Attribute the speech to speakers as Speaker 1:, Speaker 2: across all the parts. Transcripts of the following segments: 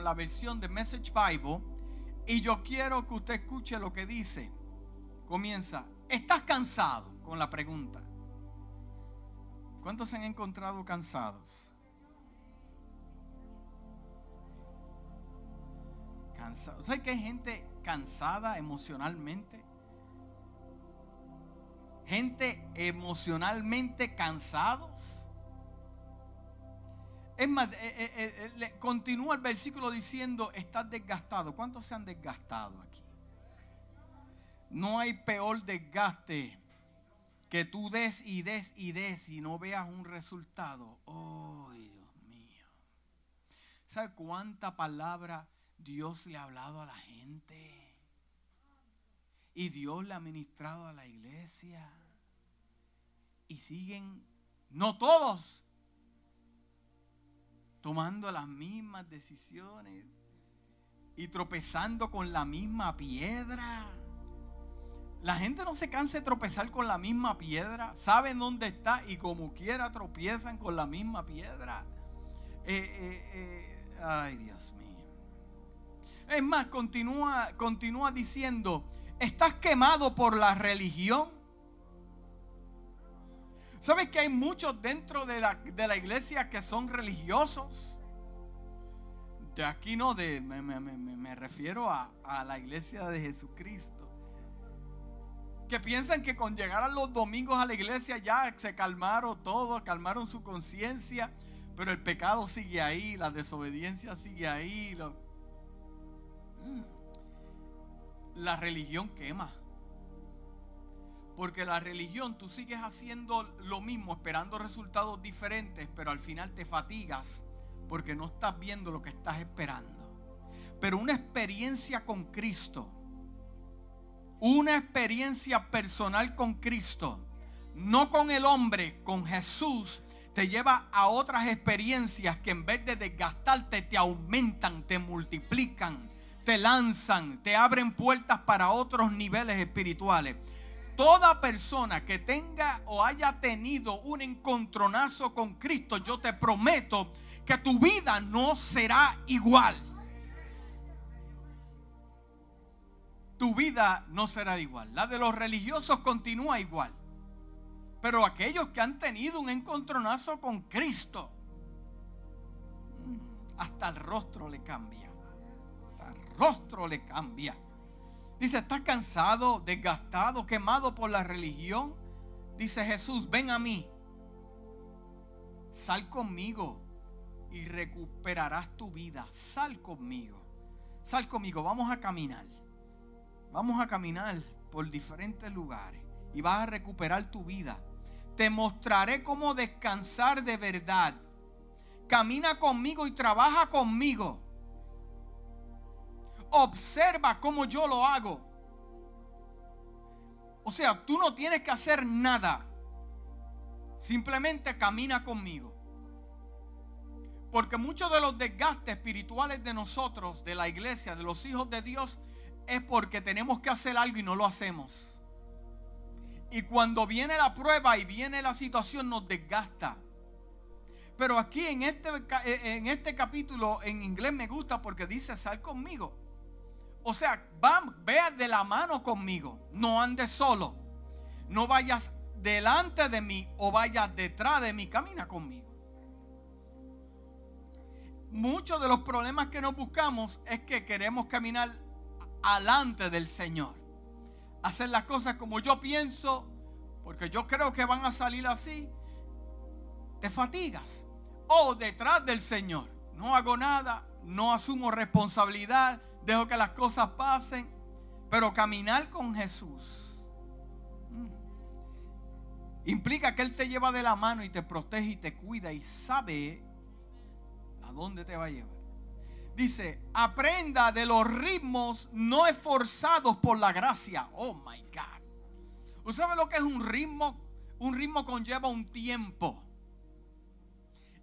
Speaker 1: la versión de Message Bible y yo quiero que usted escuche lo que dice. Comienza, ¿estás cansado? Con la pregunta. ¿Cuántos se han encontrado cansados? Cansados. ¿Sabes que hay gente cansada emocionalmente? Gente emocionalmente cansados. Es más, eh, eh, eh, continúa el versículo diciendo, estás desgastado. ¿Cuántos se han desgastado aquí? No hay peor desgaste que tú des y des y des y no veas un resultado. Oh, Dios mío. ¿Sabe cuánta palabra Dios le ha hablado a la gente? Y Dios le ha ministrado a la iglesia. Y siguen, no todos, tomando las mismas decisiones y tropezando con la misma piedra. La gente no se cansa de tropezar con la misma piedra. Saben dónde está y como quiera tropiezan con la misma piedra. Eh, eh, eh, ay, Dios mío. Es más, continúa, continúa diciendo, ¿estás quemado por la religión? ¿Sabes que hay muchos dentro de la, iglesia que son religiosos? De aquí no, de, me, refiero a, a, la iglesia de Jesucristo. Que piensan que con llegar a los domingos a la iglesia ya se calmaron todos, calmaron su conciencia, pero el pecado sigue ahí, la desobediencia sigue ahí. Mm. La religión quema. Porque la religión, tú sigues haciendo lo mismo, esperando resultados diferentes, pero al final te fatigas porque no estás viendo lo que estás esperando. Pero una experiencia con Cristo, una experiencia personal con Cristo, no con el hombre, con Jesús, te lleva a otras experiencias que en vez de desgastarte te aumentan, te multiplican, te lanzan, te abren puertas para otros niveles espirituales. Toda persona que tenga o haya tenido un encontronazo con Cristo, yo te prometo que tu vida no será igual. Tu vida no será igual. La de los religiosos continúa igual. Pero aquellos que han tenido un encontronazo con Cristo, mm, hasta el rostro le cambia. Hasta el rostro le cambia. Dice, ¿estás cansado, desgastado, quemado por la religión? Dice Jesús, ven a mí. Sal conmigo y recuperarás tu vida. Sal conmigo. Sal conmigo. Vamos a caminar. Vamos a caminar por diferentes lugares y vas a recuperar tu vida. Te mostraré cómo descansar de verdad. Camina conmigo y trabaja conmigo observa cómo yo lo hago. O sea, tú no tienes que hacer nada. Simplemente camina conmigo. Porque muchos de los desgastes espirituales de nosotros, de la iglesia, de los hijos de Dios, es porque tenemos que hacer algo y no lo hacemos. Y cuando viene la prueba y viene la situación nos desgasta. Pero aquí en este, en este capítulo en inglés me gusta porque dice sal conmigo. O sea, vea de la mano conmigo. No andes solo. No vayas delante de mí o vayas detrás de mí. Camina conmigo. Muchos de los problemas que nos buscamos es que queremos caminar alante del Señor. Hacer las cosas como yo pienso, porque yo creo que van a salir así. Te fatigas. O detrás del Señor. No hago nada, no asumo responsabilidad dejo que las cosas pasen, pero caminar con Jesús mm, implica que Él te lleva de la mano y te protege y te cuida y sabe a dónde te va a llevar. Dice, aprenda de los ritmos no esforzados por la gracia. Oh my God. ¿Usted sabe lo que es un ritmo? Un ritmo conlleva un tiempo.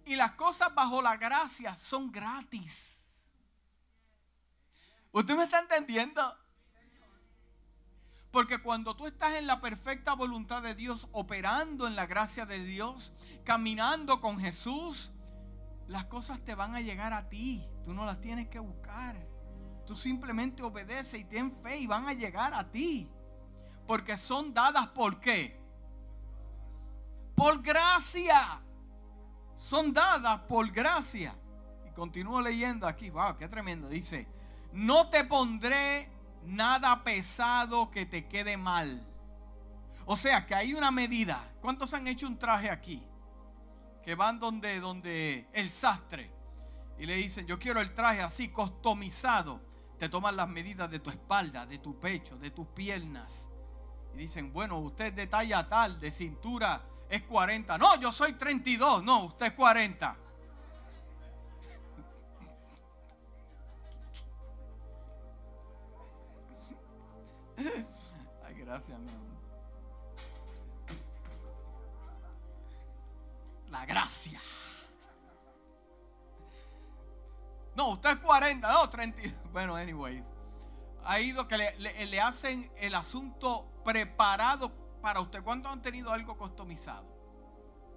Speaker 1: Y las cosas bajo la gracia son gratis. ¿Usted me está entendiendo? Porque cuando tú estás en la perfecta voluntad de Dios, operando en la gracia de Dios, caminando con Jesús, las cosas te van a llegar a ti. Tú no las tienes que buscar. Tú simplemente obedeces y ten fe y van a llegar a ti. Porque son dadas por qué? Por gracia. Son dadas por gracia. Y continúo leyendo aquí. Wow, qué tremendo. Dice, no te pondré nada pesado que te quede mal. O sea que hay una medida. ¿Cuántos han hecho un traje aquí? Que van donde, donde el sastre. Y le dicen, yo quiero el traje así, customizado. Te toman las medidas de tu espalda, de tu pecho, de tus piernas. Y dicen, bueno, usted de talla tal, de cintura es 40. No, yo soy 32. No, usted es 40. Ay, gracias, mi amor. La gracia. No, usted es 40, no, 30. Bueno, anyways. Ha ido que le, hacen el asunto preparado para usted. ¿Cuántos han tenido algo customizado?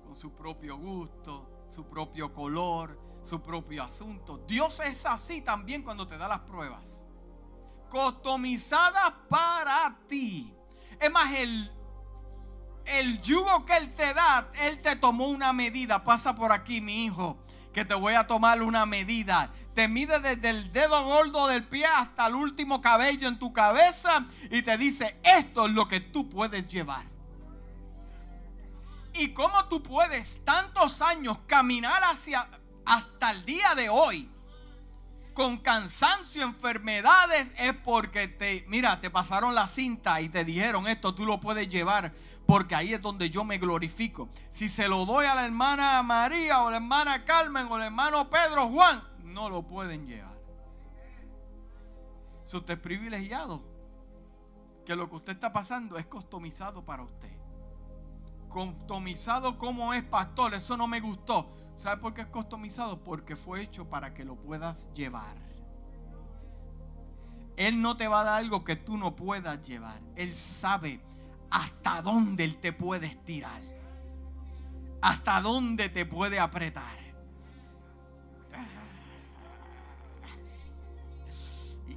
Speaker 1: Con su propio gusto, su propio color, su propio asunto. Dios es así también cuando te da las pruebas. Customizadas para ti. Es más, el, el yugo que Él te da, Él te tomó una medida. Pasa por aquí, mi hijo, que te voy a tomar una medida te mide desde el dedo gordo del pie hasta el último cabello en tu cabeza y te dice, esto es lo que tú puedes llevar. Y cómo tú puedes tantos años caminar hacia hasta el día de hoy con cansancio, enfermedades, es porque te, mira, te pasaron la cinta y te dijeron esto, tú lo puedes llevar porque ahí es donde yo me glorifico. Si se lo doy a la hermana María o la hermana Carmen o el hermano Pedro Juan, no lo pueden llevar. Si usted es privilegiado, que lo que usted está pasando es customizado para usted. Customizado como es pastor, eso no me gustó. ¿Sabe por qué es customizado? Porque fue hecho para que lo puedas llevar. Él no te va a dar algo que tú no puedas llevar. Él sabe hasta dónde Él te puede estirar. Hasta dónde te puede apretar.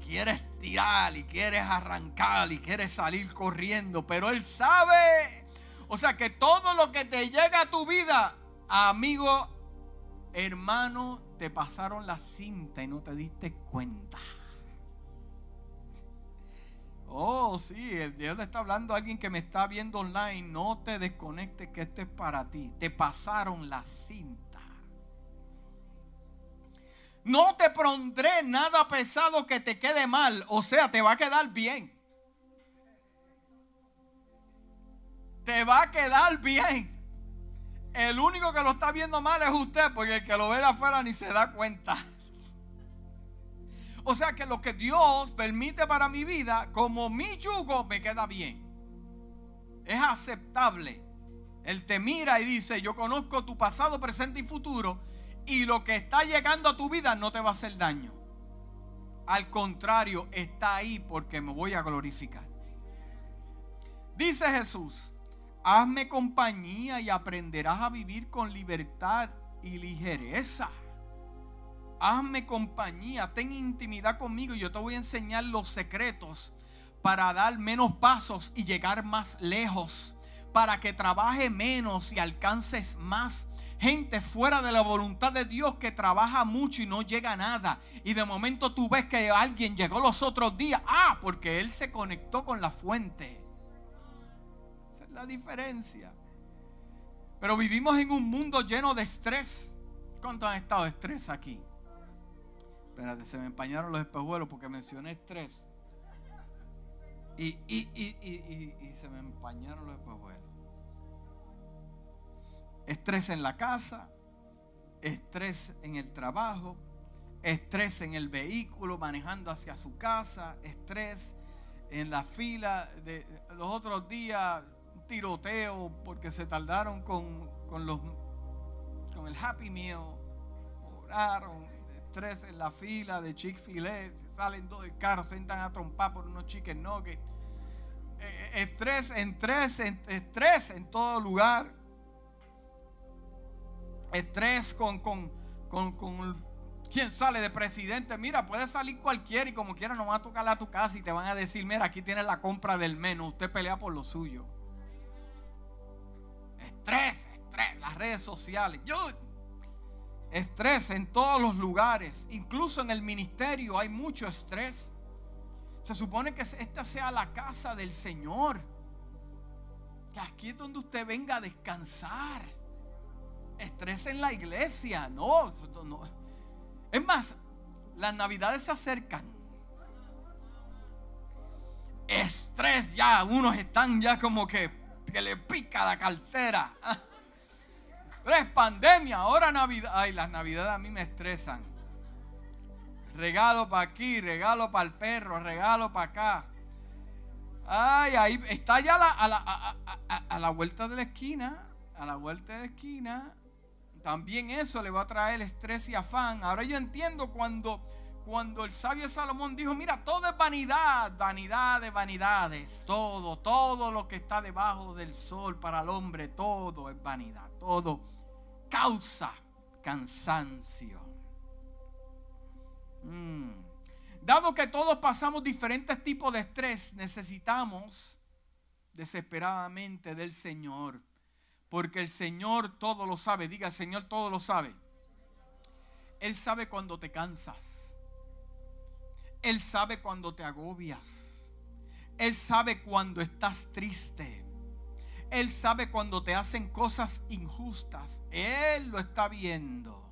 Speaker 1: quieres tirar y quieres arrancar y quieres salir corriendo, pero Él sabe. O sea que todo lo que te llega a tu vida, amigo, hermano, te pasaron la cinta y no te diste cuenta. Oh, sí, Dios le está hablando a alguien que me está viendo online. No te desconectes que esto es para ti. Te pasaron la cinta. No te pondré nada pesado que te quede mal. O sea, te va a quedar bien. Te va a quedar bien. El único que lo está viendo mal es usted, porque el que lo ve de afuera ni se da cuenta. O sea que lo que Dios permite para mi vida, como mi yugo, me queda bien. Es aceptable. Él te mira y dice, yo conozco tu pasado, presente y futuro y lo que está llegando a tu vida no te va a hacer daño. Al contrario, está ahí porque me voy a glorificar. Dice Jesús, hazme compañía y aprenderás a vivir con libertad y ligereza. Hazme compañía, ten intimidad conmigo y yo te voy a enseñar los secretos para dar menos pasos y llegar más lejos, para que trabaje menos y alcances más gente fuera de la voluntad de Dios que trabaja mucho y no llega a nada. Y de momento tú ves que alguien llegó los otros días. Ah, porque él se conectó con la fuente. La diferencia. Pero vivimos en un mundo lleno de estrés. ¿Cuántos han estado de estrés aquí? Espérate, se me empañaron los espejuelos porque mencioné estrés. Y, y, y, y se me empañaron los espejuelos estrés en la casa, estrés en el trabajo, estrés en el vehículo manejando hacia su casa, estrés en la fila de los otros días, tiroteo porque se tardaron con, los con el Happy Meal, oraron, estrés en la fila de Chick-fil-A, salen dos del carro, se entran a trompar por unos chicken nuggets. Eh, eh, estrés, estrés, estrés en todo lugar estrés con, con, ¿Quién sale de presidente? Mira, puede salir cualquiera y como quiera no va a tocarle a tu casa y te van a decir, mira, aquí tienes la compra del menú, usted pelea por lo suyo. Estrés, estrés, las redes sociales. Yo, estrés en todos los lugares, incluso en el ministerio hay mucho estrés. Se supone que esta sea la casa del Señor. Que aquí es donde usted venga a descansar. Estrés en la iglesia, no, no es más, las navidades se acercan. Estrés ya, unos están ya como que, que le pica la cartera. Tres pandemia, ahora Navidad. Ay, las navidades a mí me estresan. Regalo para aquí, regalo para el perro, regalo para acá. Ay, ahí está ya a, la, a la vuelta de la esquina. A la vuelta de la esquina también eso le va a traer estrés y afán. Ahora yo entiendo cuando, cuando el sabio Salomón dijo, mira, todo es vanidad, vanidad de vanidades, todo, todo lo que está debajo del sol para el hombre, todo es vanidad, todo causa cansancio. Mm. Dado que todos pasamos diferentes tipos de estrés, necesitamos desesperadamente del Señor porque el Señor todo lo sabe. Diga, el Señor todo lo sabe. Él sabe cuando te cansas. Él sabe cuando te agobias. Él sabe cuando estás triste. Él sabe cuando te hacen cosas injustas. Él lo está viendo.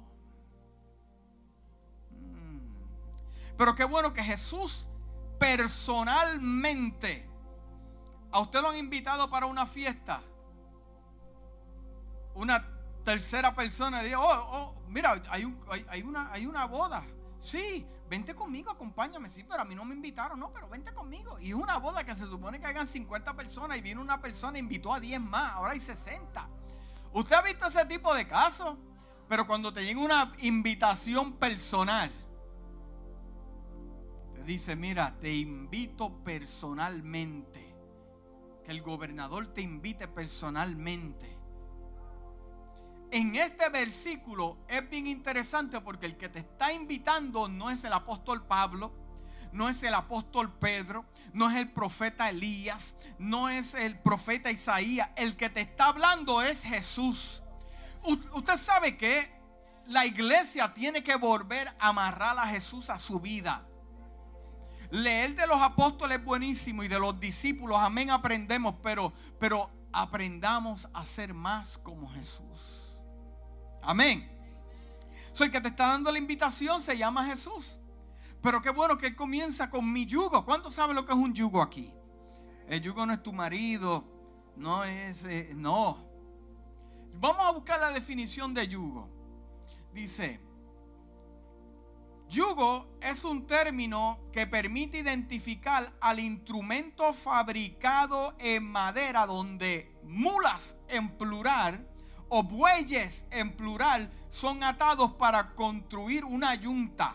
Speaker 1: Mm. Pero qué bueno que Jesús personalmente, a usted lo han invitado para una fiesta una tercera persona le dijo, oh, oh, mira, hay, una, hay una boda. Sí, vente conmigo, acompáñame. Sí, pero a mí no me invitaron, no, pero vente conmigo. Y una boda que se supone que hagan 50 personas y vino una persona e invitó a 10 más, ahora hay 60. ¿Usted ha visto ese tipo de casos? Pero cuando te llega una invitación personal, te dice, mira, te invito personalmente. Que el gobernador te invite personalmente en este versículo es bien interesante porque el que te está invitando no es el apóstol Pablo, no es el apóstol Pedro, no es el profeta Elías, no es el profeta Isaías. El que te está hablando es Jesús. usted sabe que la iglesia tiene que volver a amarrar a Jesús a su vida. Leer de los apóstoles es buenísimo y de los discípulos, amén, aprendemos, pero, pero aprendamos a ser más como Jesús. Amén. Soy el que te está dando la invitación se llama Jesús. Pero qué bueno que Él comienza con mi yugo. ¿Cuántos saben lo que es un yugo aquí? El yugo no es tu marido. No es... Eh, no. Vamos a buscar la definición de yugo. Dice, yugo es un término que permite identificar al instrumento fabricado en madera donde mulas en plural o bueyes en plural son atados para construir una yunta.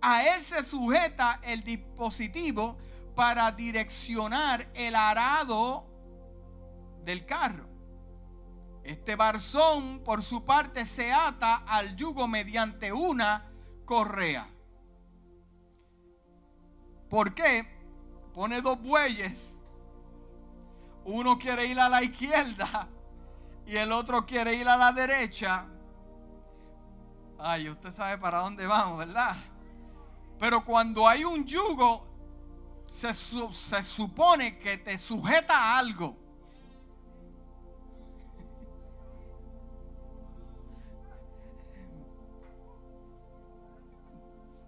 Speaker 1: A él se sujeta el dispositivo para direccionar el arado del carro. Este barzón, por su parte, se ata al yugo mediante una correa. ¿Por qué? Pone dos bueyes. Uno quiere ir a la izquierda y el otro quiere ir a la derecha, ay, usted sabe para dónde vamos, ¿verdad? Pero cuando hay un yugo, se, se supone que te sujeta a algo.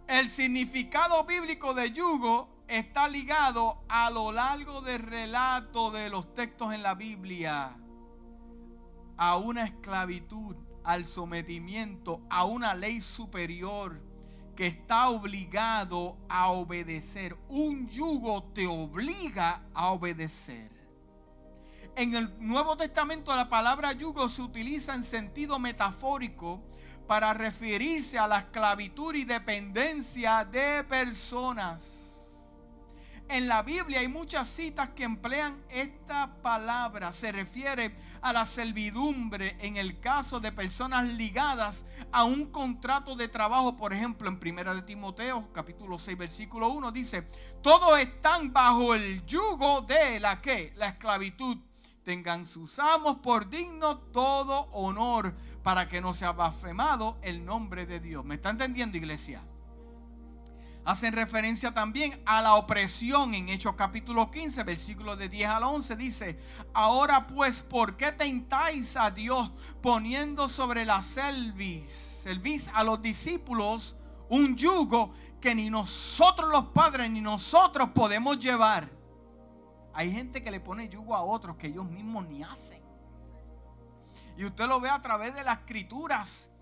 Speaker 1: El significado bíblico de yugo está ligado a lo largo del relato de los textos en la Biblia a una esclavitud, al sometimiento, a una ley superior que está obligado a obedecer. Un yugo te obliga a obedecer. En el Nuevo Testamento la palabra yugo se utiliza en sentido metafórico para referirse a la esclavitud y dependencia de personas. En la Biblia hay muchas citas que emplean esta palabra. Se refiere a la servidumbre en el caso de personas ligadas a un contrato de trabajo, por ejemplo, en Primera de Timoteo, capítulo 6, versículo 1 dice, todos están bajo el yugo de la que la esclavitud. Tengan sus amos por digno todo honor para que no sea blasfemado el nombre de Dios. ¿Me está entendiendo, iglesia? Hacen referencia también a la opresión en Hechos capítulo 15, versículos de 10 al 11. Dice, ahora pues, ¿por qué tentáis a Dios poniendo sobre la selvis, selvis a los discípulos un yugo que ni nosotros los padres ni nosotros podemos llevar? Hay gente que le pone yugo a otros que ellos mismos ni hacen. Y usted lo ve a través de las escrituras.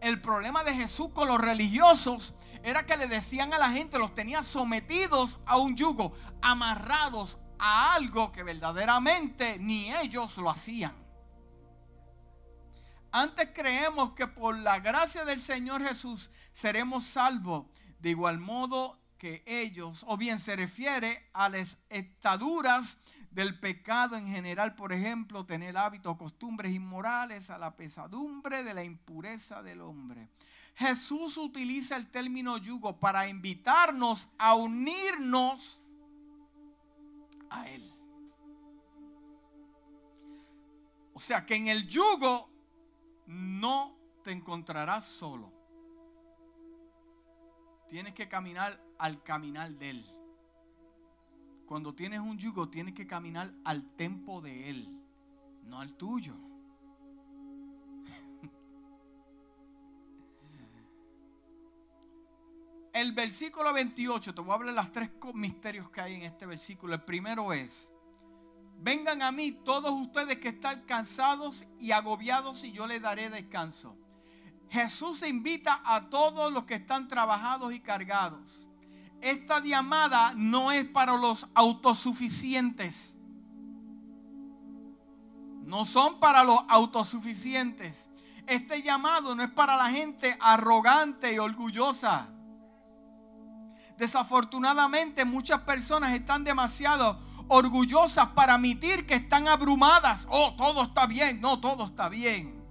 Speaker 1: El problema de Jesús con los religiosos era que le decían a la gente, los tenía sometidos a un yugo, amarrados a algo que verdaderamente ni ellos lo hacían. Antes creemos que por la gracia del Señor Jesús seremos salvos. De igual modo que ellos, o bien se refiere a las estaduras del pecado en general, por ejemplo, tener hábitos, costumbres inmorales, a la pesadumbre de la impureza del hombre. Jesús utiliza el término yugo para invitarnos a unirnos a Él. O sea que en el yugo no te encontrarás solo. Tienes que caminar al caminar de Él. Cuando tienes un yugo, tienes que caminar al tempo de Él, no al tuyo. El versículo 28, te voy a hablar de los tres misterios que hay en este versículo. El primero es, vengan a mí todos ustedes que están cansados y agobiados y yo les daré descanso. Jesús invita a todos los que están trabajados y cargados. Esta llamada no es para los autosuficientes. No son para los autosuficientes. Este llamado no es para la gente arrogante y orgullosa. Desafortunadamente muchas personas están demasiado orgullosas para admitir que están abrumadas. Oh, todo está bien. No, todo está bien.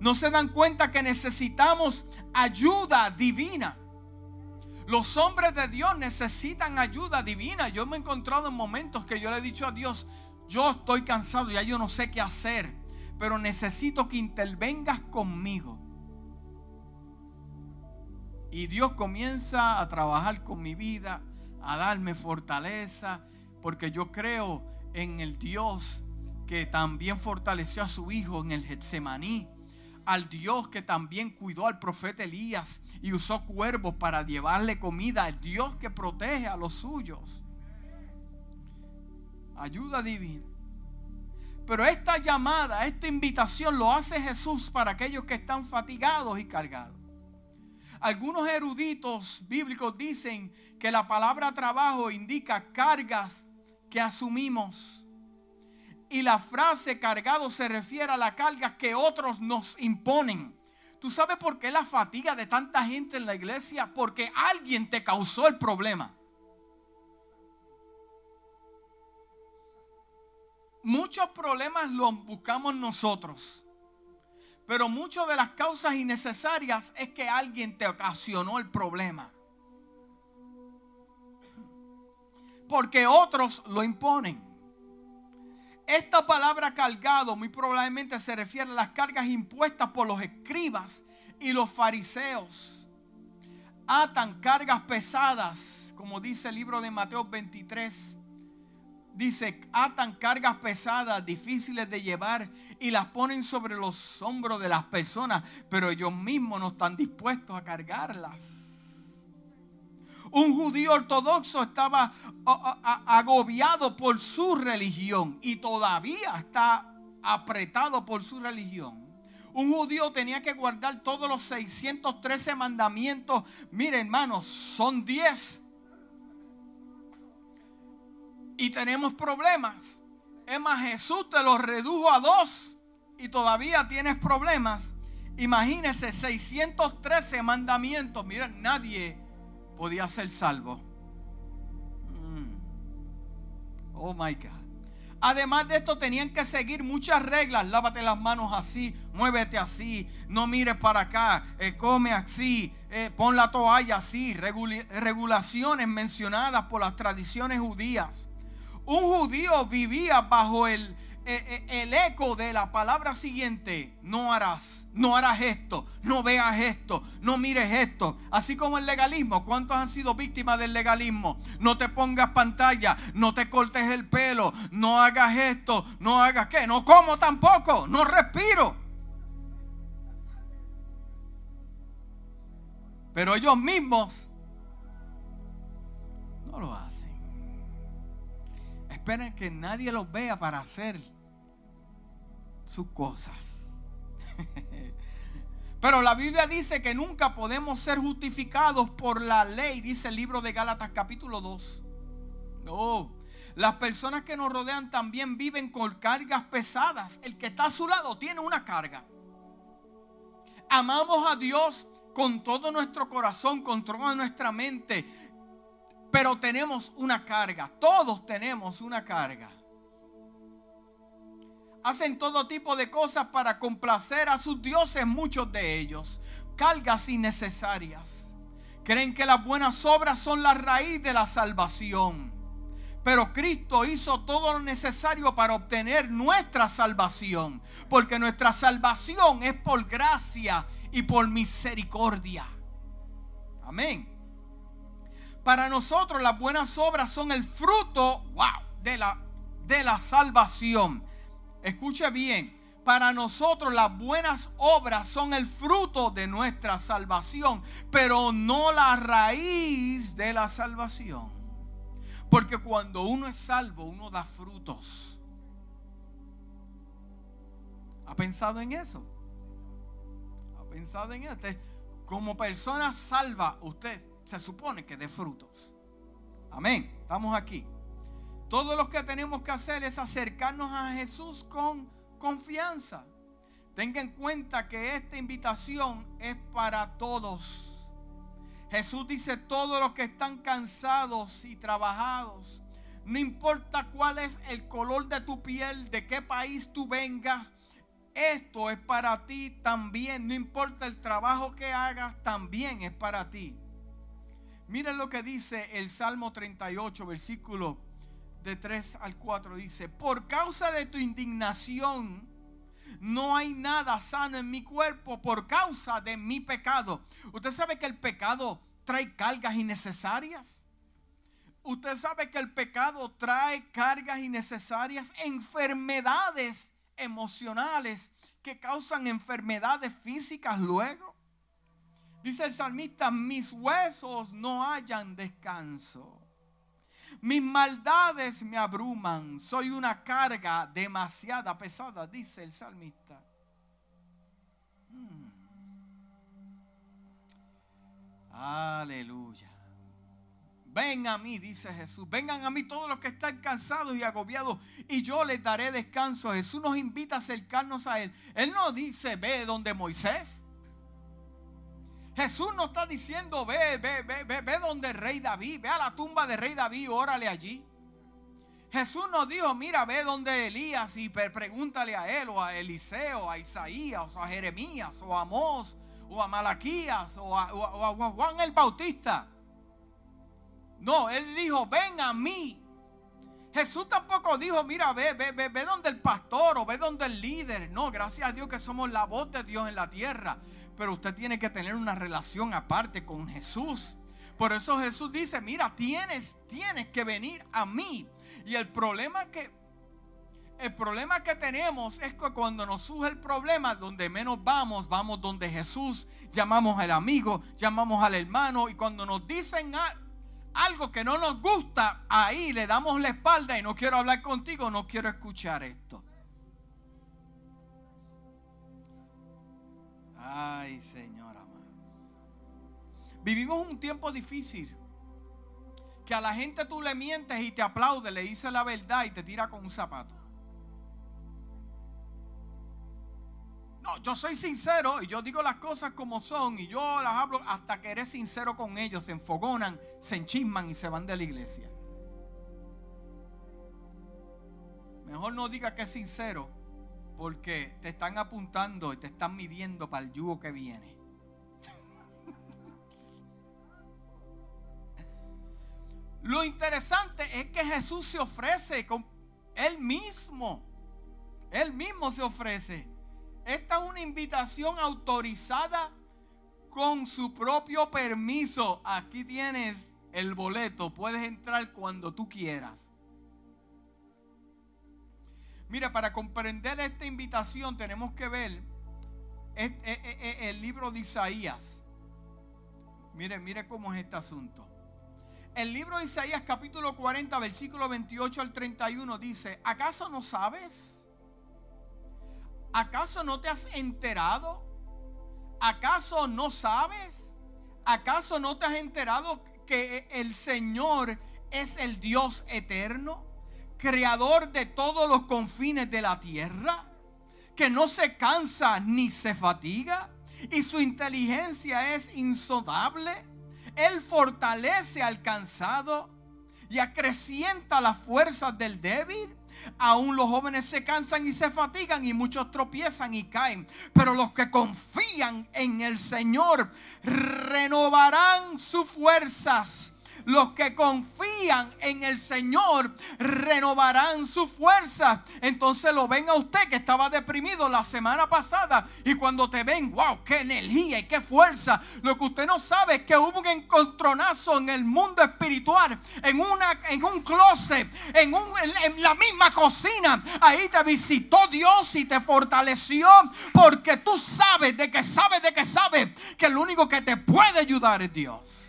Speaker 1: No se dan cuenta que necesitamos ayuda divina. Los hombres de Dios necesitan ayuda divina. Yo me he encontrado en momentos que yo le he dicho a Dios, yo estoy cansado, ya yo no sé qué hacer, pero necesito que intervengas conmigo. Y Dios comienza a trabajar con mi vida, a darme fortaleza, porque yo creo en el Dios que también fortaleció a su hijo en el Getsemaní, al Dios que también cuidó al profeta Elías y usó cuervos para llevarle comida, al Dios que protege a los suyos. Ayuda divina. Pero esta llamada, esta invitación lo hace Jesús para aquellos que están fatigados y cargados. Algunos eruditos bíblicos dicen que la palabra trabajo indica cargas que asumimos. Y la frase cargado se refiere a la carga que otros nos imponen. ¿Tú sabes por qué la fatiga de tanta gente en la iglesia? Porque alguien te causó el problema. Muchos problemas los buscamos nosotros. Pero muchas de las causas innecesarias es que alguien te ocasionó el problema. Porque otros lo imponen. Esta palabra cargado muy probablemente se refiere a las cargas impuestas por los escribas y los fariseos. Atan cargas pesadas, como dice el libro de Mateo 23 dice, atan cargas pesadas, difíciles de llevar y las ponen sobre los hombros de las personas, pero ellos mismos no están dispuestos a cargarlas. Un judío ortodoxo estaba agobiado por su religión y todavía está apretado por su religión. Un judío tenía que guardar todos los 613 mandamientos. Mire, hermanos, son 10 y tenemos problemas. Es más, Jesús te lo redujo a dos y todavía tienes problemas. Imagínese 613 mandamientos. Miren, nadie podía ser salvo. Mm. Oh my God. Además de esto, tenían que seguir muchas reglas. Lávate las manos así, muévete así, no mires para acá, eh, come así, eh, pon la toalla así. regulaciones mencionadas por las tradiciones judías. Un judío vivía bajo el, eh, eh, el eco de la palabra siguiente, no harás, no harás esto, no veas esto, no mires esto. Así como el legalismo, ¿cuántos han sido víctimas del legalismo? No te pongas pantalla, no te cortes el pelo, no hagas esto, no hagas qué, no como tampoco, no respiro. Pero ellos mismos no lo hacen. Esperen que nadie los vea para hacer sus cosas. Pero la Biblia dice que nunca podemos ser justificados por la ley, dice el libro de Gálatas capítulo 2. No, las personas que nos rodean también viven con cargas pesadas. El que está a su lado tiene una carga. Amamos a Dios con todo nuestro corazón, con toda nuestra mente, pero tenemos una carga. Todos tenemos una carga hacen todo tipo de cosas para complacer a sus dioses, muchos de ellos. Cargas innecesarias. Creen que las buenas obras son la raíz de la salvación. Pero Cristo hizo todo lo necesario para obtener nuestra salvación. Porque nuestra salvación es por gracia y por misericordia. Amén. Para nosotros las buenas obras son el fruto, wow, de la, de la salvación. Escuche bien, para nosotros las buenas obras son el fruto de nuestra salvación, pero no la raíz de la salvación. Porque cuando uno es salvo, uno da frutos. ¿Ha pensado en eso? ¿Ha pensado en esto? Como persona salva, usted se supone que dé frutos. Amén. Estamos aquí. Todo lo que tenemos que hacer es acercarnos a Jesús con confianza. Tenga en cuenta que esta invitación es para todos. Jesús dice, todos los que están cansados y trabajados, no importa cuál es el color de tu piel, de qué país tú vengas, esto es para ti también. No importa el trabajo que hagas, también es para ti. Miren lo que dice el Salmo 38, versículo de 3 al 4 dice, por causa de tu indignación, no hay nada sano en mi cuerpo por causa de mi pecado. Usted sabe que el pecado trae cargas innecesarias. Usted sabe que el pecado trae cargas innecesarias, enfermedades emocionales que causan enfermedades físicas luego. Dice el salmista, mis huesos no hayan descanso. Mis maldades me abruman. Soy una carga demasiada pesada, dice el salmista. Hmm. Aleluya. Ven a mí, dice Jesús. Vengan a mí todos los que están cansados y agobiados y yo les daré descanso. Jesús nos invita a acercarnos a Él. Él no dice, ve donde Moisés. Jesús no está diciendo, ve, ve, ve, ve, ve donde rey David, ve a la tumba de rey David, órale allí. Jesús nos dijo, mira, ve donde Elías y pregúntale a él, o a Eliseo, a Isaías, o a Jeremías, o a Amós, o a Malaquías, o a, Juan el Bautista. No, él dijo, ven a mí. Jesús tampoco dijo, mira, ve, ve, ve, ve donde el pastor o ve donde el líder. No, gracias a Dios que somos la voz de Dios en la tierra. Pero usted tiene que tener una relación aparte con Jesús. Por eso Jesús dice, mira, tienes, tienes que venir a mí. Y el problema que el problema que tenemos es que cuando nos surge el problema, donde menos vamos, vamos donde Jesús, llamamos al amigo, llamamos al hermano y cuando nos dicen algo que no nos gusta, ahí le damos la espalda y no quiero hablar contigo, no quiero escuchar esto. Ay, Señor amado. Vivimos un tiempo difícil. Que a la gente tú le mientes y te aplaude, le dice la verdad y te tira con un zapato. No, yo soy sincero y yo digo las cosas como son y yo las hablo hasta que eres sincero con ellos. Se enfogonan, se enchisman y se van de la iglesia. Mejor no diga que es sincero, porque te están apuntando y te están midiendo para el yugo que viene. Lo interesante es que Jesús se ofrece con él mismo. Él mismo se ofrece. Esta es una invitación autorizada con su propio permiso. Aquí tienes el boleto. Puedes entrar cuando tú quieras. Mira, para comprender esta invitación tenemos que ver el libro de Isaías. Mire, mire cómo es este asunto. El libro de Isaías capítulo 40, versículo 28 al 31 dice, ¿acaso no sabes? ¿Acaso no te has enterado? ¿Acaso no sabes? ¿Acaso no te has enterado que el Señor es el Dios eterno, creador de todos los confines de la tierra, que no se cansa ni se fatiga y su inteligencia es insondable? Él fortalece al cansado y acrecienta las fuerzas del débil. Aún los jóvenes se cansan y se fatigan y muchos tropiezan y caen. Pero los que confían en el Señor renovarán sus fuerzas los que confían en el Señor renovarán su fuerza. Entonces lo ven a usted que estaba deprimido la semana pasada y cuando te ven, wow, qué energía y qué fuerza. Lo que usted no sabe es que hubo un encontronazo en el mundo espiritual, en, una, en un closet, en, un, en la misma cocina. Ahí te visitó Dios y te fortaleció porque tú sabes de que sabes de que sabes que el único que te puede ayudar es Dios.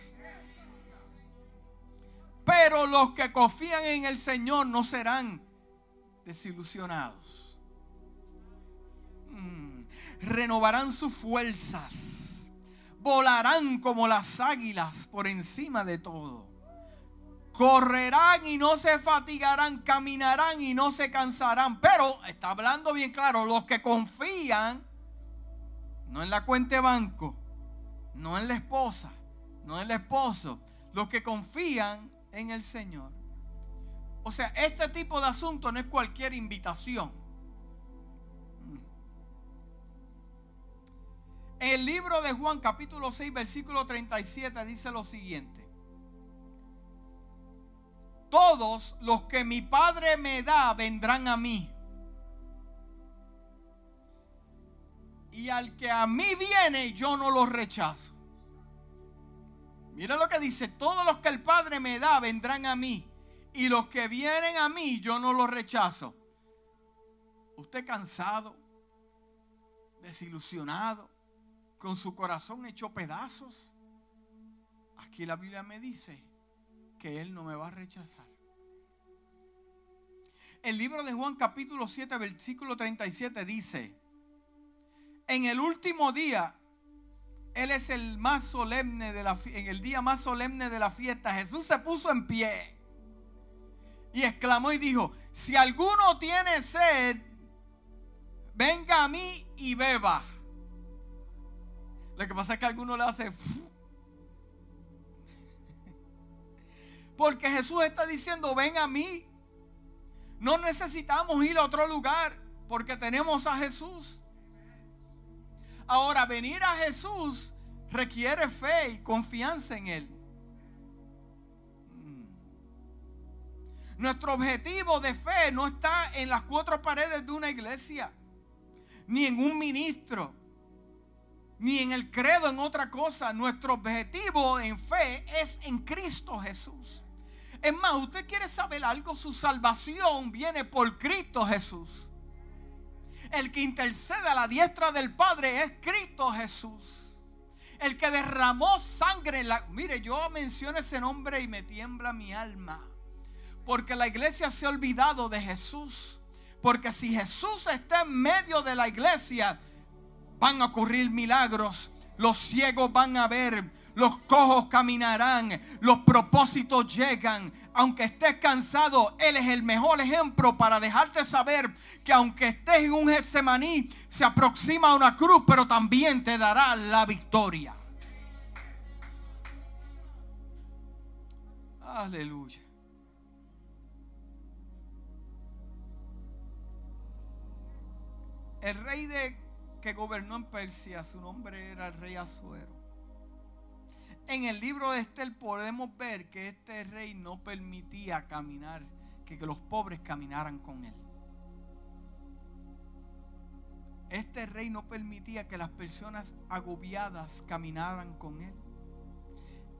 Speaker 1: Pero los que confían en el Señor no serán desilusionados. Mm. Renovarán sus fuerzas. Volarán como las águilas por encima de todo. Correrán y no se fatigarán. Caminarán y no se cansarán. Pero está hablando bien claro. Los que confían, no en la cuenta de banco, no en la esposa, no en el esposo. Los que confían en el Señor. O sea, este tipo de asunto no es cualquier invitación. El libro de Juan capítulo 6 versículo 37 dice lo siguiente. Todos los que mi Padre me da vendrán a mí. Y al que a mí viene yo no lo rechazo. Mira lo que dice, todos los que el Padre me da vendrán a mí. Y los que vienen a mí yo no los rechazo. Usted cansado, desilusionado, con su corazón hecho pedazos. Aquí la Biblia me dice que Él no me va a rechazar. El libro de Juan capítulo 7 versículo 37 dice, en el último día él es el más solemne de la en el día más solemne de la fiesta. Jesús se puso en pie y exclamó y dijo, si alguno tiene sed, venga a mí y beba. Lo que pasa es que alguno le hace... Porque Jesús está diciendo, ven a mí. No necesitamos ir a otro lugar porque tenemos a Jesús. Ahora, venir a Jesús requiere fe y confianza en Él. Mm. Nuestro objetivo de fe no está en las cuatro paredes de una iglesia, ni en un ministro, ni en el credo, en otra cosa. Nuestro objetivo en fe es en Cristo Jesús. Es más, usted quiere saber algo, su salvación viene por Cristo Jesús. El que intercede a la diestra del Padre es Cristo Jesús. El que derramó sangre. La, mire, yo menciono ese nombre y me tiembla mi alma. Porque la iglesia se ha olvidado de Jesús. Porque si Jesús está en medio de la iglesia, van a ocurrir milagros. Los ciegos van a ver, los cojos caminarán, los propósitos llegan. Aunque estés cansado, Él es el mejor ejemplo para dejarte saber que aunque estés en un Getsemaní, se aproxima a una cruz, pero también te dará la victoria. Aleluya. rey de, que gobernó en Persia, su nombre era el rey Azuero. En el libro de Estel podemos ver que este rey no permitía caminar, que, los pobres caminaran con él. Este rey no permitía que las personas agobiadas caminaran con él.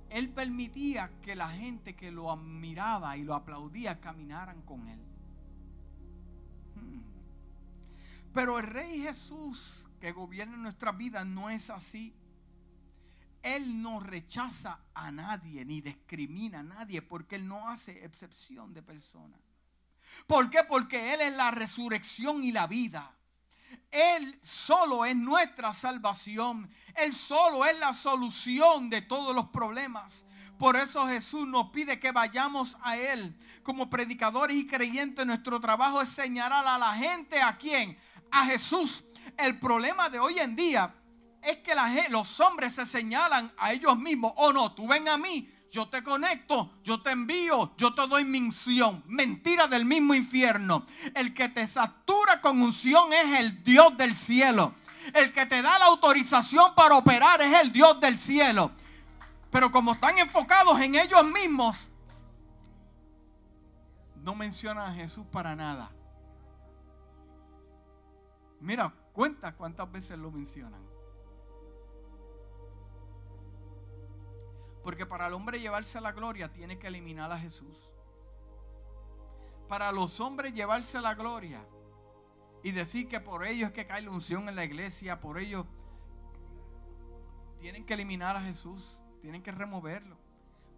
Speaker 1: Él permitía que la gente que lo admiraba y lo aplaudía caminaran con él. Hmm. Pero el rey Jesús que gobierna nuestras vidas no es así. Él no rechaza a nadie ni discrimina a nadie porque Él no hace excepción de personas. ¿Por qué? Porque Él es la resurrección y la vida. Él solo es nuestra salvación. Él solo es la solución de todos los problemas. Por eso Jesús nos pide que vayamos a Él. Como predicadores y creyentes, nuestro trabajo es señalar a la gente a quién? A Jesús. El problema de hoy en día es que los hombres se señalan a ellos mismos. Oh, no, tú ven a mí, yo te conecto, yo te envío, yo te doy mi unción. Mentira del mismo infierno. El que te satura con unción es el Dios del cielo. El que te da la autorización para operar es el Dios del cielo. Pero como están enfocados en ellos mismos, no mencionan a Jesús para nada. Mira, cuenta cuántas veces lo mencionan. Porque para el hombre llevarse la gloria tiene que eliminar a Jesús. Para los hombres llevarse la gloria y decir que por ellos es que cae la unción en la iglesia, por ellos tienen que eliminar a Jesús, tienen que removerlo.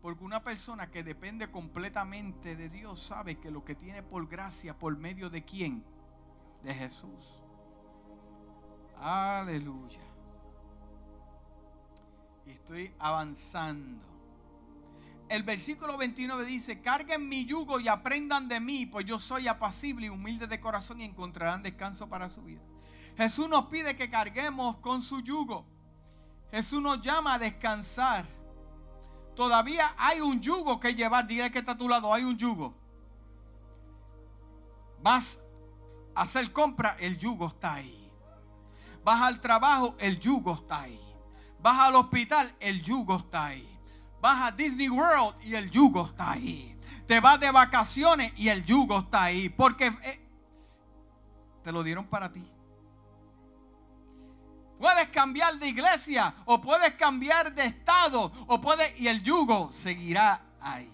Speaker 1: Porque una persona que depende completamente de Dios sabe que lo que tiene por gracia, por medio de quién? De Jesús. Aleluya estoy avanzando. El versículo 29 dice, carguen mi yugo y aprendan de mí, pues yo soy apacible y humilde de corazón y encontrarán descanso para su vida. Jesús nos pide que carguemos con su yugo. Jesús nos llama a descansar. Todavía hay un yugo que llevar. Dile que está a tu lado, hay un yugo. Vas a hacer compra, el yugo está ahí. Vas al trabajo, el yugo está ahí. Vas al hospital, el yugo está ahí. Vas a Disney World y el yugo está ahí. Te vas de vacaciones y el yugo está ahí. Porque eh, te lo dieron para ti. Puedes cambiar de iglesia o puedes cambiar de estado o puedes y el yugo seguirá ahí.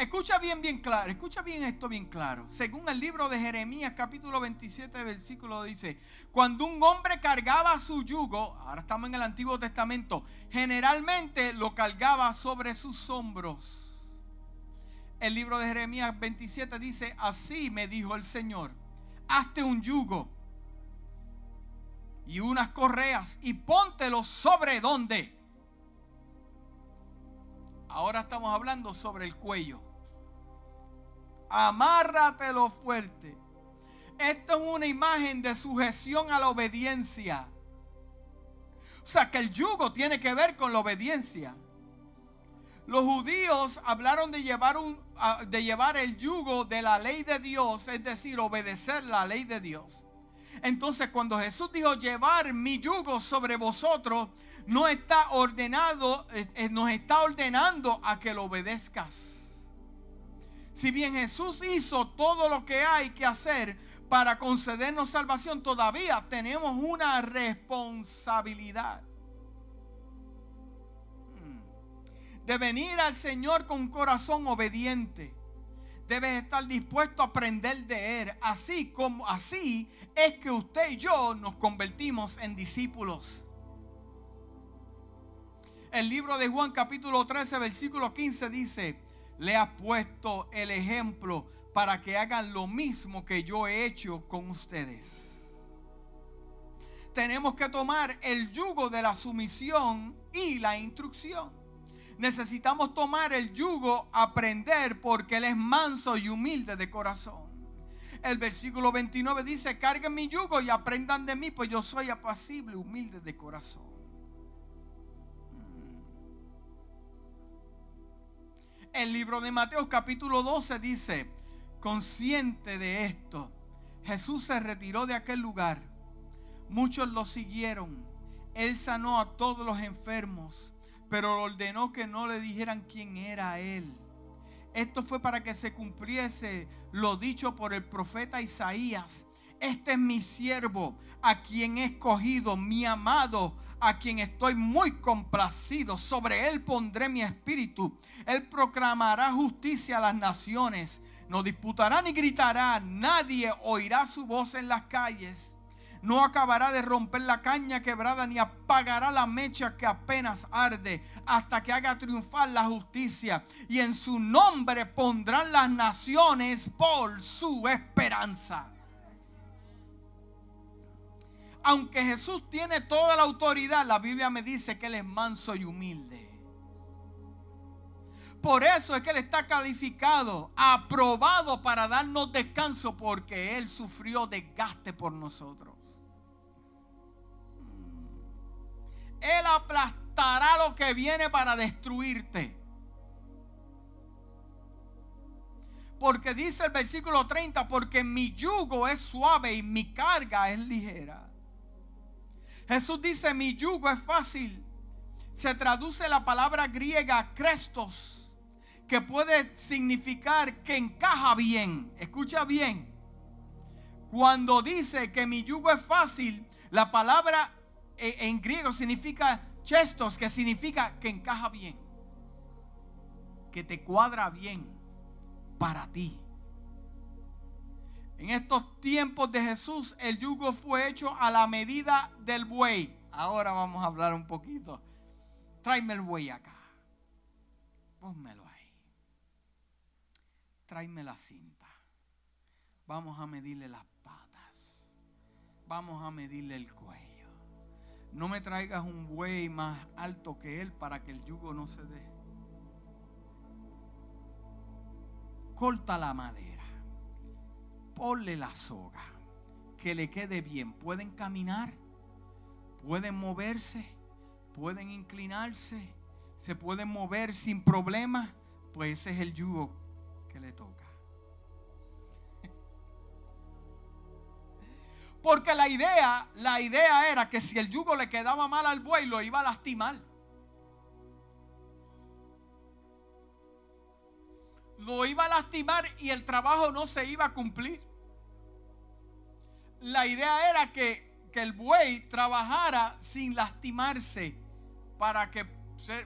Speaker 1: Escucha bien, bien claro, escucha bien esto bien claro. Según el libro de Jeremías capítulo 27 versículo dice, cuando un hombre cargaba su yugo, ahora estamos en el Antiguo Testamento, generalmente lo cargaba sobre sus hombros. El libro de Jeremías 27 dice, así me dijo el Señor, hazte un yugo y unas correas y póntelo sobre donde. Ahora estamos hablando sobre el cuello amárratelo fuerte. Esto es una imagen de sujeción a la obediencia. O sea que el yugo tiene que ver con la obediencia. Los judíos hablaron de llevar, un, de llevar el yugo de la ley de Dios, es decir, obedecer la ley de Dios. Entonces cuando Jesús dijo llevar mi yugo sobre vosotros, no está ordenado, eh, eh, nos está ordenando a que lo obedezcas. Si bien Jesús hizo todo lo que hay que hacer para concedernos salvación, todavía tenemos una responsabilidad. Hmm. De venir al Señor con corazón obediente. Debes estar dispuesto a aprender de Él. Así como así es que usted y yo nos convertimos en discípulos. El libro de Juan capítulo 13 versículo 15 dice, le ha puesto el ejemplo para que hagan lo mismo que yo he hecho con ustedes. Tenemos que tomar el yugo de la sumisión y la instrucción. Necesitamos tomar el yugo, aprender, porque Él es manso y humilde de corazón. El versículo 29 dice, carguen mi yugo y aprendan de mí, pues yo soy apacible, humilde de corazón. El libro de Mateo capítulo 12 dice, Consciente de esto, Jesús se retiró de aquel lugar. Muchos lo siguieron. Él sanó a todos los enfermos, pero ordenó que no le dijeran quién era él. Esto fue para que se cumpliese lo dicho por el profeta Isaías. Este es mi siervo, a quien he escogido, mi amado, a quien estoy muy complacido. Sobre él pondré mi espíritu. Él proclamará justicia a las naciones. No disputará ni gritará. Nadie oirá su voz en las calles. No acabará de romper la caña quebrada ni apagará la mecha que apenas arde hasta que haga triunfar la justicia. Y en su nombre pondrán las naciones por su esperanza. Aunque Jesús tiene toda la autoridad, la Biblia me dice que Él es manso y humilde. Por eso es que Él está calificado, aprobado para darnos descanso, porque Él sufrió desgaste por nosotros. Él aplastará lo que viene para destruirte. Porque dice el versículo 30, porque mi yugo es suave y mi carga es ligera. Jesús dice, mi yugo es fácil. Se traduce la palabra griega crestos, que puede significar que encaja bien. Escucha bien. Cuando dice que mi yugo es fácil, la palabra eh, en griego significa chestos, que significa que encaja bien, que te cuadra bien para ti. En estos tiempos de Jesús, el yugo fue hecho a la medida del buey. Ahora vamos a hablar un poquito. Tráeme el buey acá. Pónmelo ahí. Tráeme la cinta. Vamos a medirle las patas. Vamos a medirle el cuello. No me traigas un buey más alto que él para que el yugo no se dé. Corta la madera ponle la soga, que le quede bien. Pueden caminar, pueden moverse, pueden inclinarse, se pueden mover sin problema, pues ese es el yugo que le toca. Porque la idea, la idea era que si el yugo le quedaba mal al buey, lo iba a lastimar. Lo iba a lastimar y el trabajo no se iba a cumplir la idea era que, el buey trabajara sin lastimarse para que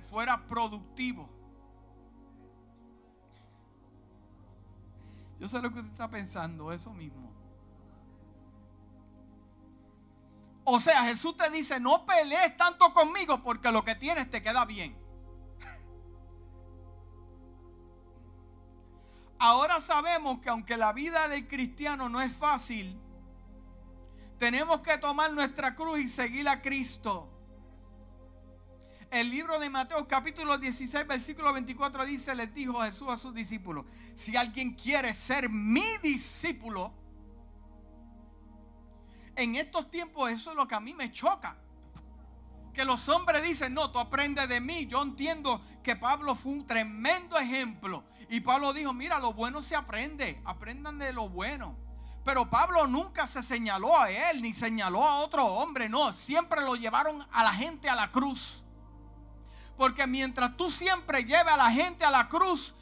Speaker 1: fuera productivo. Yo sé lo que usted está pensando, eso mismo. O sea, Jesús te dice, no pelees tanto conmigo porque lo que tienes te queda bien. Ahora sabemos que aunque la vida del cristiano no es fácil, tenemos que tomar nuestra cruz y seguir a Cristo. El libro de Mateo capítulo 16 versículo 24 dice, les dijo Jesús a sus discípulos, si alguien quiere ser mi discípulo, en estos tiempos eso es lo que a mí me choca. Que los hombres dicen, no, tú aprendes de mí. Yo entiendo que Pablo fue un tremendo ejemplo. Y Pablo dijo, mira, lo bueno se aprende. Aprendan de lo bueno. Pero Pablo nunca se señaló a él ni señaló a otro hombre, no, siempre lo llevaron a la gente a la cruz. Porque mientras tú siempre lleves a la gente a la cruz,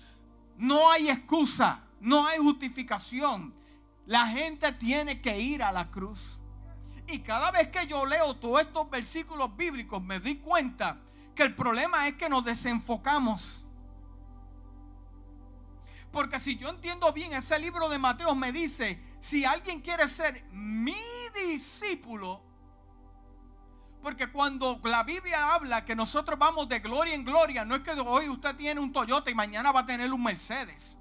Speaker 1: no hay excusa, no hay justificación. La gente tiene que ir a la cruz. Y cada vez que yo leo todos estos versículos bíblicos, me doy cuenta que el problema es que nos desenfocamos. Porque si yo entiendo bien, ese libro de Mateo me dice, si alguien quiere ser mi discípulo, porque cuando la Biblia habla que nosotros vamos de gloria en gloria, no es que hoy usted tiene un Toyota y mañana va a tener un Mercedes.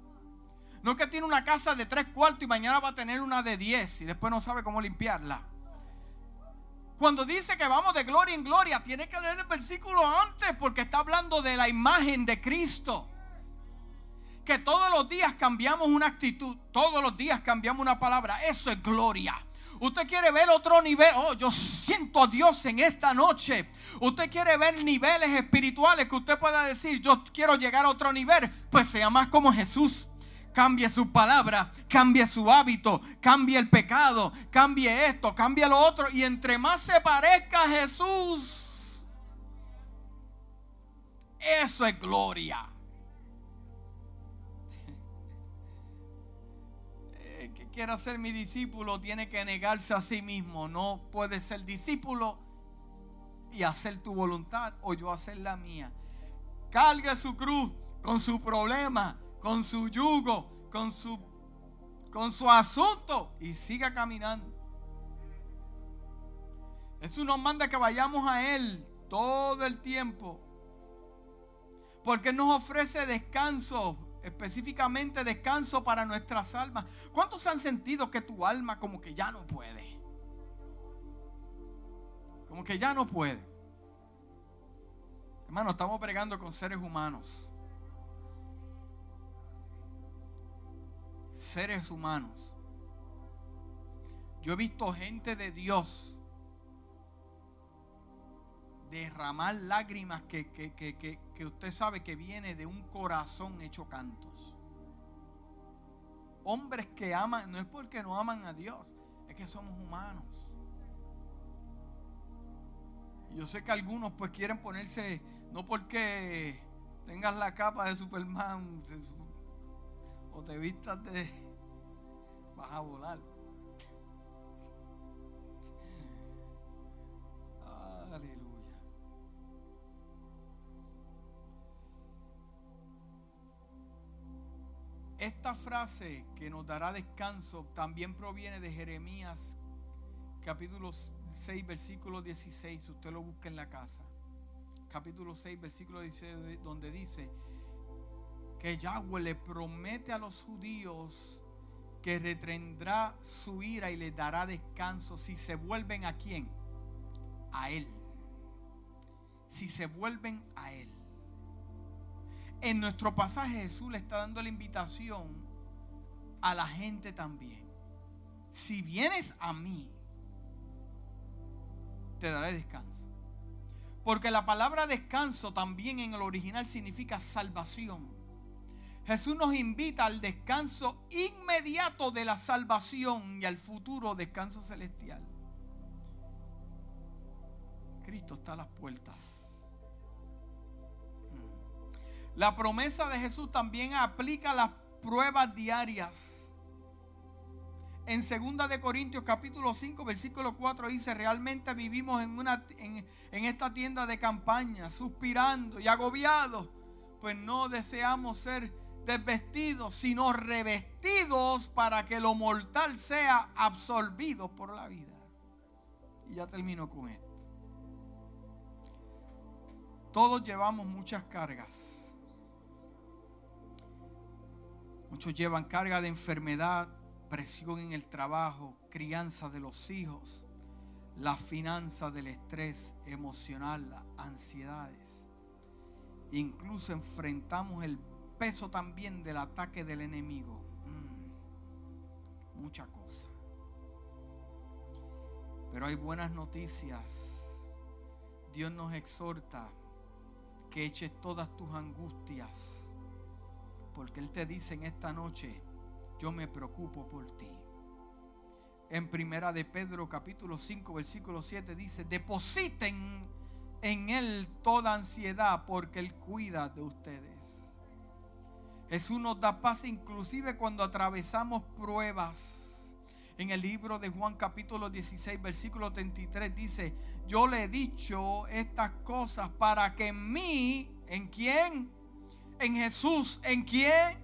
Speaker 1: No es que tiene una casa de tres cuartos y mañana va a tener una de diez y después no sabe cómo limpiarla. Cuando dice que vamos de gloria en gloria, tiene que leer el versículo antes porque está hablando de la imagen de Cristo que todos los días cambiamos una actitud, todos los días cambiamos una palabra. Eso es gloria. Usted quiere ver otro nivel. Oh, yo siento a Dios en esta noche. Usted quiere ver niveles espirituales que usted pueda decir, yo quiero llegar a otro nivel. Pues sea más como Jesús. cambie su palabra, cambie su hábito, cambie el pecado, cambie esto, cambie lo otro. Y entre más se parezca a Jesús, eso es gloria. Quiera ser mi discípulo tiene que negarse a sí mismo. No puede ser discípulo y hacer tu voluntad o yo hacer la mía. Cargue su cruz con su problema, con su yugo, con su, con su asunto y siga caminando. Eso nos manda que vayamos a Él todo el tiempo. Porque nos ofrece descanso, específicamente descanso para nuestras almas. ¿Cuántos han sentido que tu alma como que ya no puede? Como que ya no puede. Hermano, estamos bregando con seres humanos. Seres humanos. Yo he visto gente de Dios derramar lágrimas que, que, usted sabe que viene de un corazón hecho cantos. Hombres que aman, no es porque no aman a Dios, es que somos humanos. Yo sé que algunos pues quieren ponerse, no porque tengas la capa de Superman o te vistas de... vas a volar. Esta frase que nos dará descanso también proviene de Jeremías capítulo 6, versículo 16, usted lo busca en la casa. Capítulo 6, versículo 16, donde dice que Yahweh le promete a los judíos que retendrá su ira y les dará descanso si se vuelven a quién? A Él. Si se vuelven a Él. En nuestro pasaje Jesús le está dando la invitación a la gente también. Si vienes a mí, te daré descanso. Porque la palabra descanso también en el original significa salvación. Jesús nos invita al descanso inmediato de la salvación y al futuro descanso celestial. Cristo está a las puertas. La promesa de Jesús también aplica las pruebas diarias. En 2 de Corintios capítulo 5 versículo 4 dice, realmente vivimos en, una, en esta tienda de campaña, suspirando y agobiados, pues no deseamos ser desvestidos, sino revestidos para que lo mortal sea absorbido por la vida. Y ya termino con esto. Todos llevamos muchas cargas. Muchos llevan carga de enfermedad, presión en el trabajo, crianza de los hijos, la finanza del estrés emocional, las ansiedades. Incluso enfrentamos el peso también del ataque del enemigo. Mm, mucha cosa. Pero hay buenas noticias. Dios nos exhorta que eches todas tus angustias. Porque Él te dice en esta noche, yo me preocupo por ti. En primera de Pedro capítulo 5 versículo 7 dice, depositen en Él toda ansiedad porque Él cuida de ustedes. Jesús nos da paz inclusive cuando atravesamos pruebas. En el libro de Juan capítulo 16 versículo 33 dice, yo le he dicho estas cosas para que en mí, ¿en quién? En Jesús, ¿en quién?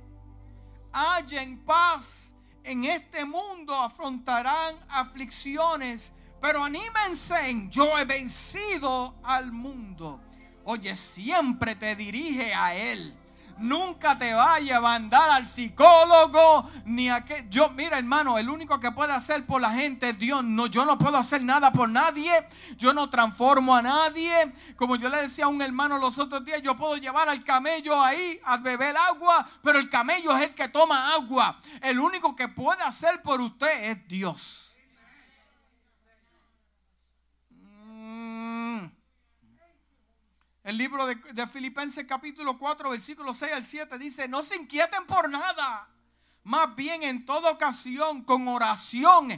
Speaker 1: hallen paz. En este mundo afrontarán aflicciones, pero anímense, yo he vencido al mundo. Oye, siempre te dirige a Él. Nunca te vaya a mandar al psicólogo ni a que yo mira hermano, el único que puede hacer por la gente es Dios. No, yo no puedo hacer nada por nadie. Yo no transformo a nadie. Como yo le decía a un hermano los otros días, yo puedo llevar al camello ahí a beber agua, pero el camello es el que toma agua. El único que puede hacer por usted es Dios. El libro de, Filipenses capítulo 4, versículo 6 al 7 dice, no se inquieten por nada, Más bien en toda ocasión, con oración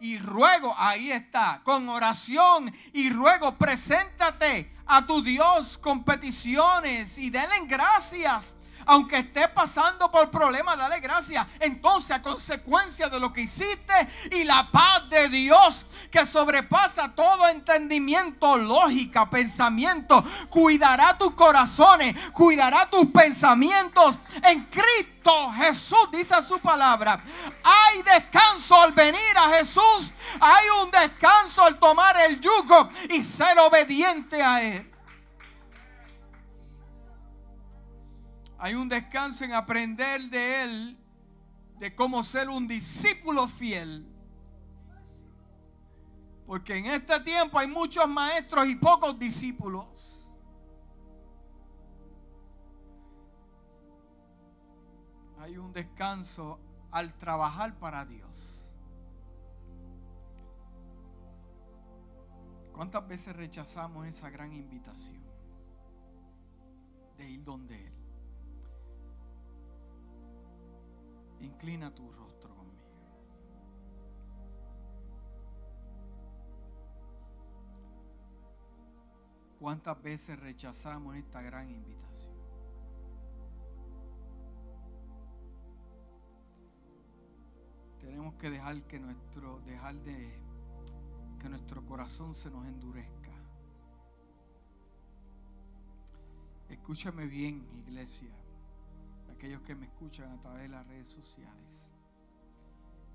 Speaker 1: y ruego, ahí está, con oración y ruego, preséntate a tu Dios con peticiones y denle gracias aunque esté pasando por problemas, dale gracias. Entonces, a consecuencia de lo que hiciste y la paz de Dios que sobrepasa todo entendimiento, lógica, pensamiento, cuidará tus corazones, cuidará tus pensamientos en Cristo Jesús, dice su palabra. Hay descanso al venir a Jesús, hay un descanso al tomar el yugo y ser obediente a Él. Hay un descanso en aprender de Él, de cómo ser un discípulo fiel. Porque en este tiempo hay muchos maestros y pocos discípulos. Hay un descanso al trabajar para Dios. ¿Cuántas veces rechazamos esa gran invitación de ir donde Él? Inclina tu rostro conmigo. ¿Cuántas veces rechazamos esta gran invitación? Tenemos que dejar que nuestro dejar de que nuestro corazón se nos endurezca. Escúchame bien, iglesia aquellos que me escuchan a través de las redes sociales.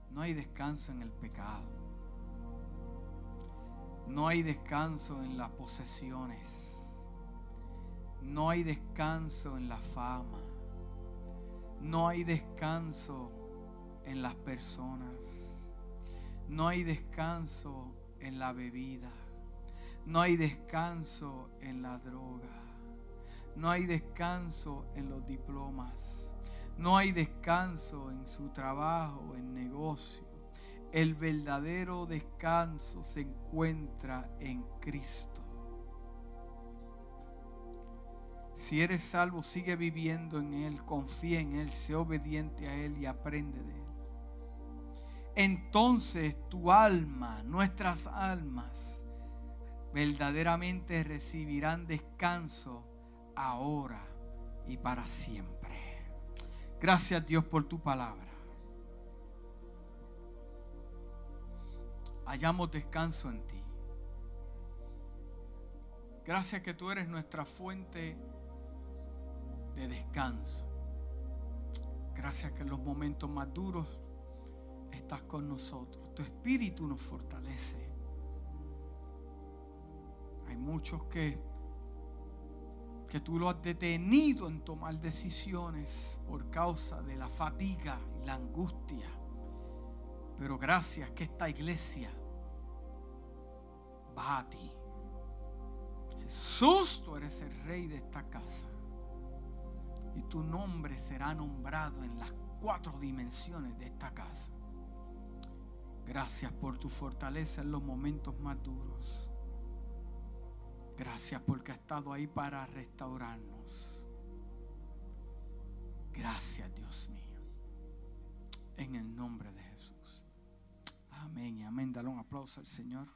Speaker 1: No hay descanso en el pecado. No hay descanso en las posesiones. No hay descanso en la fama. No hay descanso en las personas. No hay descanso en la bebida. No hay descanso en la droga. No hay descanso en los diplomas. No hay descanso en su trabajo, en negocio. El verdadero descanso se encuentra en Cristo. Si eres salvo, sigue viviendo en Él, confía en Él, sé obediente a Él y aprende de Él. Entonces tu alma, nuestras almas, verdaderamente recibirán descanso ahora y para siempre. Gracias Dios por tu palabra. Hallamos descanso en ti. Gracias que tú eres nuestra fuente de descanso. Gracias que en los momentos más duros estás con nosotros. Tu espíritu nos fortalece. Hay muchos que que tú lo has detenido en tomar decisiones por causa de la fatiga y la angustia. Pero gracias que esta iglesia va a ti. Jesús, tú eres el rey de esta casa. Y tu nombre será nombrado en las cuatro dimensiones de esta casa. Gracias por tu fortaleza en los momentos más duros. Gracias porque ha estado ahí para restaurarnos. Gracias Dios mío. En el nombre de Jesús. Amén y amén. Dale un aplauso al Señor.